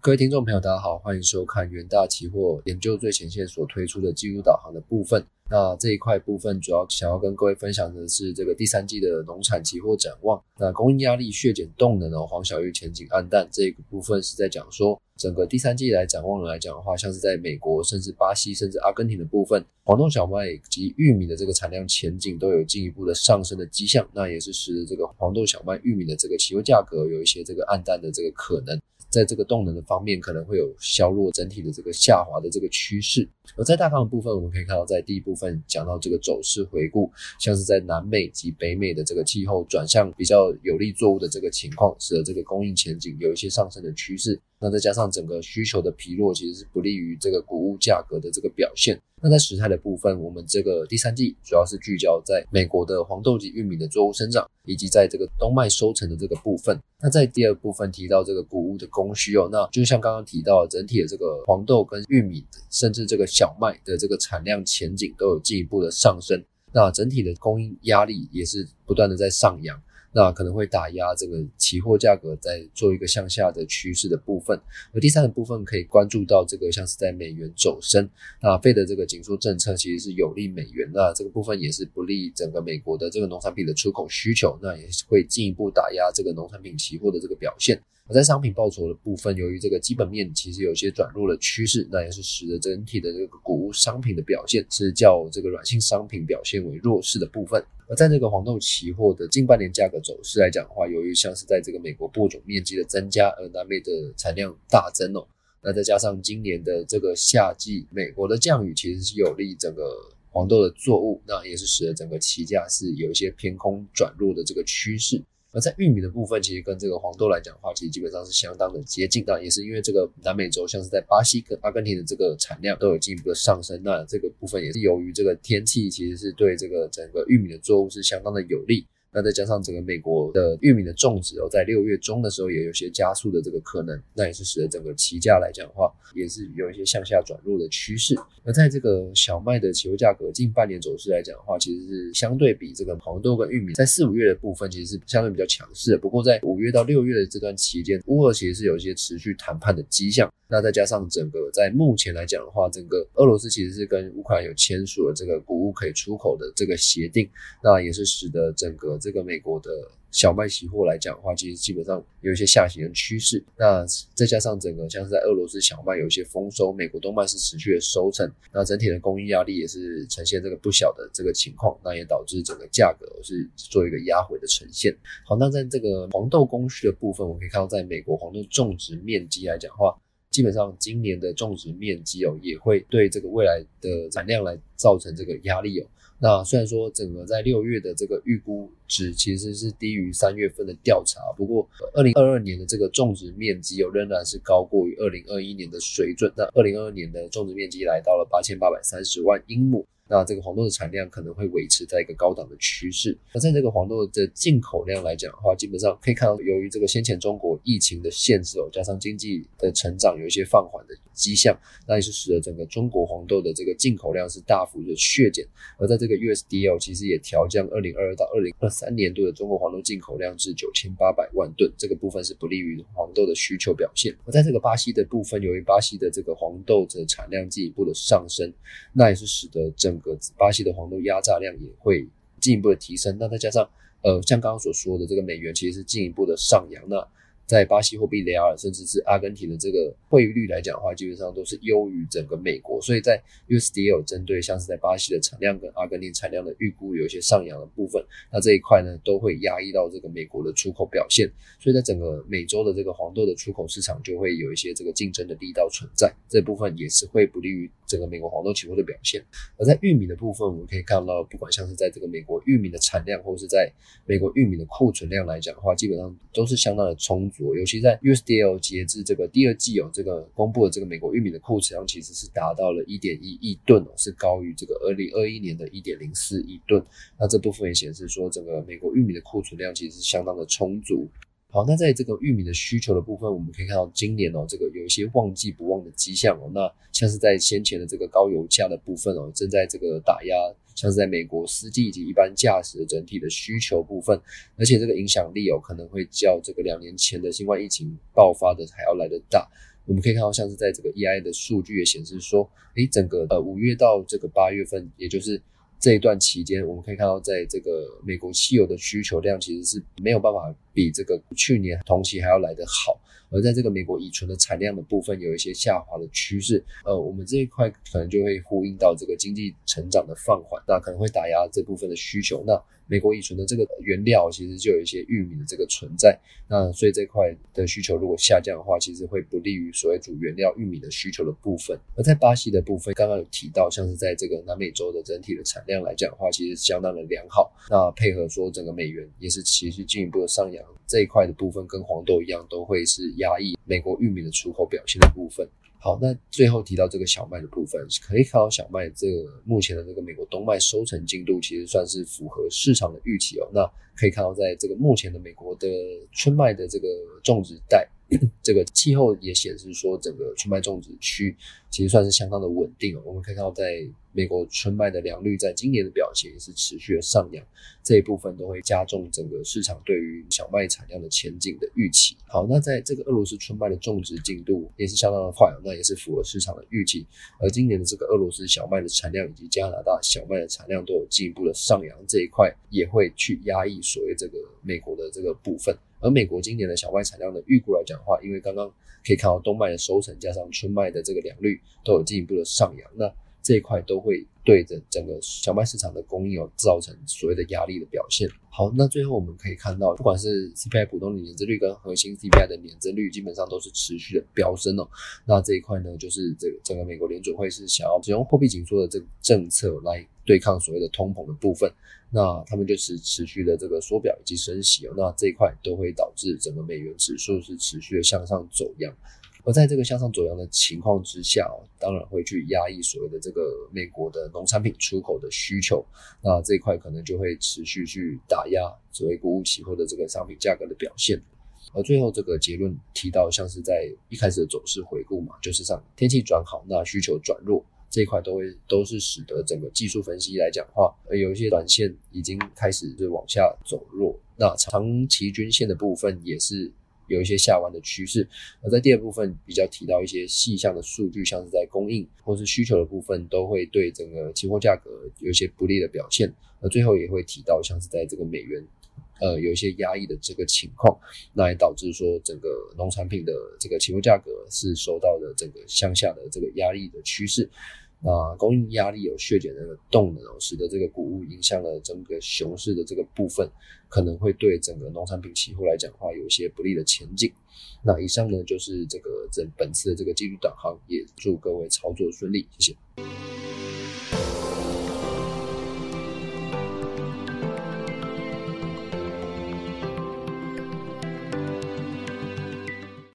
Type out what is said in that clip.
各位听众朋友，大家好，欢迎收看元大期货研究最前线所推出的技术导航的部分。那这一块部分主要想要跟各位分享的是这个第三季的农产期货展望。那供应压力、削减动能哦，黄小玉前景暗淡这个部分是在讲说，整个第三季来展望来讲的话，像是在美国、甚至巴西、甚至阿根廷的部分，黄豆、小麦及玉米的这个产量前景都有进一步的上升的迹象。那也是使得这个黄豆、小麦、玉米的这个期货价格有一些这个暗淡的这个可能。在这个动能的方面，可能会有削弱整体的这个下滑的这个趋势。而在大方的部分，我们可以看到，在第一部分讲到这个走势回顾，像是在南美及北美的这个气候转向比较有利作物的这个情况，使得这个供应前景有一些上升的趋势。那再加上整个需求的疲弱，其实是不利于这个谷物价格的这个表现。那在时态的部分，我们这个第三季主要是聚焦在美国的黄豆及玉米的作物生长，以及在这个冬麦收成的这个部分。那在第二部分提到这个谷物的供需哦，那就像刚刚提到，整体的这个黄豆跟玉米，甚至这个小麦的这个产量前景都有进一步的上升。那整体的供应压力也是不断的在上扬。那可能会打压这个期货价格，在做一个向下的趋势的部分。而第三个部分可以关注到这个像是在美元走升，那费的这个紧缩政策其实是有利美元，的这个部分也是不利整个美国的这个农产品的出口需求，那也会进一步打压这个农产品期货的这个表现。而在商品报酬的部分，由于这个基本面其实有些转弱的趋势，那也是使得整体的这个谷物商品的表现是较这个软性商品表现为弱势的部分。而在这个黄豆期货的近半年价格走势来讲的话，由于像是在这个美国播种面积的增加，而南美的产量大增哦，那再加上今年的这个夏季美国的降雨，其实是有利整个黄豆的作物，那也是使得整个期价是有一些偏空转弱的这个趋势。而在玉米的部分，其实跟这个黄豆来讲的话，其实基本上是相当的接近。的也是因为这个南美洲，像是在巴西跟阿根廷的这个产量都有进一步的上升。那这个部分也是由于这个天气，其实是对这个整个玉米的作物是相当的有利。那再加上整个美国的玉米的种植哦，在六月中的时候也有些加速的这个可能，那也是使得整个期价来讲的话，也是有一些向下转弱的趋势。而在这个小麦的期货价格近半年走势来讲的话，其实是相对比这个黄豆跟玉米在四五月的部分其实是相对比较强势的。不过在五月到六月的这段期间，乌俄其实是有一些持续谈判的迹象。那再加上整个在目前来讲的话，整个俄罗斯其实是跟乌克兰有签署了这个谷物可以出口的这个协定，那也是使得整个这个美国的。小麦期货来讲的话，其实基本上有一些下行的趋势。那再加上整个像是在俄罗斯小麦有一些丰收，美国冬麦是持续的收成，那整体的供应压力也是呈现这个不小的这个情况，那也导致整个价格是做一个压回的呈现。好，那在这个黄豆供需的部分，我们可以看到，在美国黄豆种植面积来讲的话，基本上今年的种植面积哦，也会对这个未来的产量来造成这个压力哦。那虽然说整个在六月的这个预估值其实是低于三月份的调查，不过二零二二年的这个种植面积有仍然是高过于二零二一年的水准。那二零二二年的种植面积来到了八千八百三十万英亩。那这个黄豆的产量可能会维持在一个高档的趋势。那在这个黄豆的进口量来讲的话，基本上可以看到，由于这个先前中国疫情的限制哦，加上经济的成长有一些放缓的迹象，那也是使得整个中国黄豆的这个进口量是大幅的削减。而在这个 USDL 其实也调降二零二二到二零二三年度的中国黄豆进口量至九千八百万吨，这个部分是不利于黄豆的需求表现。而在这个巴西的部分，由于巴西的这个黄豆的产量进一步的上升，那也是使得整个巴西的黄豆压榨量也会进一步的提升，那再加上呃，像刚刚所说的这个美元其实是进一步的上扬，那。在巴西货币雷尔，甚至是阿根廷的这个汇率来讲的话，基本上都是优于整个美国。所以在 USDL 针对像是在巴西的产量跟阿根廷产量的预估有一些上扬的部分，那这一块呢都会压抑到这个美国的出口表现。所以在整个美洲的这个黄豆的出口市场就会有一些这个竞争的力道存在，这部分也是会不利于整个美国黄豆期货的表现。而在玉米的部分，我们可以看到，不管像是在这个美国玉米的产量，或是在美国玉米的库存量来讲的话，基本上都是相当的充足。尤其在 USDL 截至这个第二季有这个公布的这个美国玉米的库存量其实是达到了一点一亿吨哦，是高于这个二零二一年的一点零四亿吨。那这部分也显示说，这个美国玉米的库存量其实是相当的充足。好，那在这个玉米的需求的部分，我们可以看到今年哦，这个有一些旺季不旺的迹象哦。那像是在先前的这个高油价的部分哦，正在这个打压，像是在美国司机以及一般驾驶的整体的需求部分，而且这个影响力哦，可能会较这个两年前的新冠疫情爆发的还要来得大。我们可以看到，像是在这个 EI 的数据也显示说，诶，整个呃五月到这个八月份，也就是这一段期间，我们可以看到，在这个美国汽油的需求量其实是没有办法比这个去年同期还要来得好。而在这个美国乙醇的产量的部分有一些下滑的趋势，呃，我们这一块可能就会呼应到这个经济成长的放缓，那可能会打压这部分的需求。那美国乙醇的这个原料其实就有一些玉米的这个存在，那所以这块的需求如果下降的话，其实会不利于所谓主原料玉米的需求的部分。而在巴西的部分，刚刚有提到，像是在这个南美洲的整体的产量来讲的话，其实相当的良好。那配合说整个美元也是持续进一步的上扬，这一块的部分跟黄豆一样，都会是压抑美国玉米的出口表现的部分。好，那最后提到这个小麦的部分，可以看到小麦这个目前的这个美国冬麦收成进度，其实算是符合市场的预期哦。那可以看到，在这个目前的美国的春麦的这个种植带。这个气候也显示说，整个春麦种植区其实算是相当的稳定哦。我们可以看到，在美国春麦的良率在今年的表现也是持续的上扬，这一部分都会加重整个市场对于小麦产量的前景的预期。好，那在这个俄罗斯春麦的种植进度也是相当的快，那也是符合市场的预期。而今年的这个俄罗斯小麦的产量以及加拿大小麦的产量都有进一步的上扬，这一块也会去压抑所谓这个美国的这个部分。而美国今年的小麦产量的预估来讲的话，因为刚刚可以看到冬麦的收成加上春麦的这个良率都有进一步的上扬，那这一块都会对着整个小麦市场的供应有造成所谓的压力的表现。好，那最后我们可以看到，不管是 CPI 普通的年增率跟核心 CPI 的年增率，基本上都是持续的飙升哦。那这一块呢，就是这个整个美国联准会是想要使用货币紧缩的这个政策来对抗所谓的通膨的部分。那他们就是持续的这个缩表以及升息哦，那这一块都会导致整个美元指数是持续的向上走样，而在这个向上走扬的情况之下，当然会去压抑所谓的这个美国的农产品出口的需求，那这一块可能就会持续去打压所谓谷物期货的这个商品价格的表现。而最后这个结论提到，像是在一开始的走势回顾嘛，就是上天气转好，那需求转弱。这一块都会都是使得整个技术分析来讲话，而，有一些短线已经开始是往下走弱，那长期均线的部分也是有一些下弯的趋势。而在第二部分比较提到一些细项的数据，像是在供应或是需求的部分，都会对整个期货价格有一些不利的表现。而最后也会提到像是在这个美元。呃，有一些压抑的这个情况，那也导致说整个农产品的这个期货价格是受到的整个向下的这个压力的趋势。那供应压力有削减的动能哦，使得这个谷物影响了整个熊市的这个部分，可能会对整个农产品期货来讲的话，有一些不利的前景。那以上呢就是这个整本次的这个技术导航，也祝各位操作顺利，谢谢。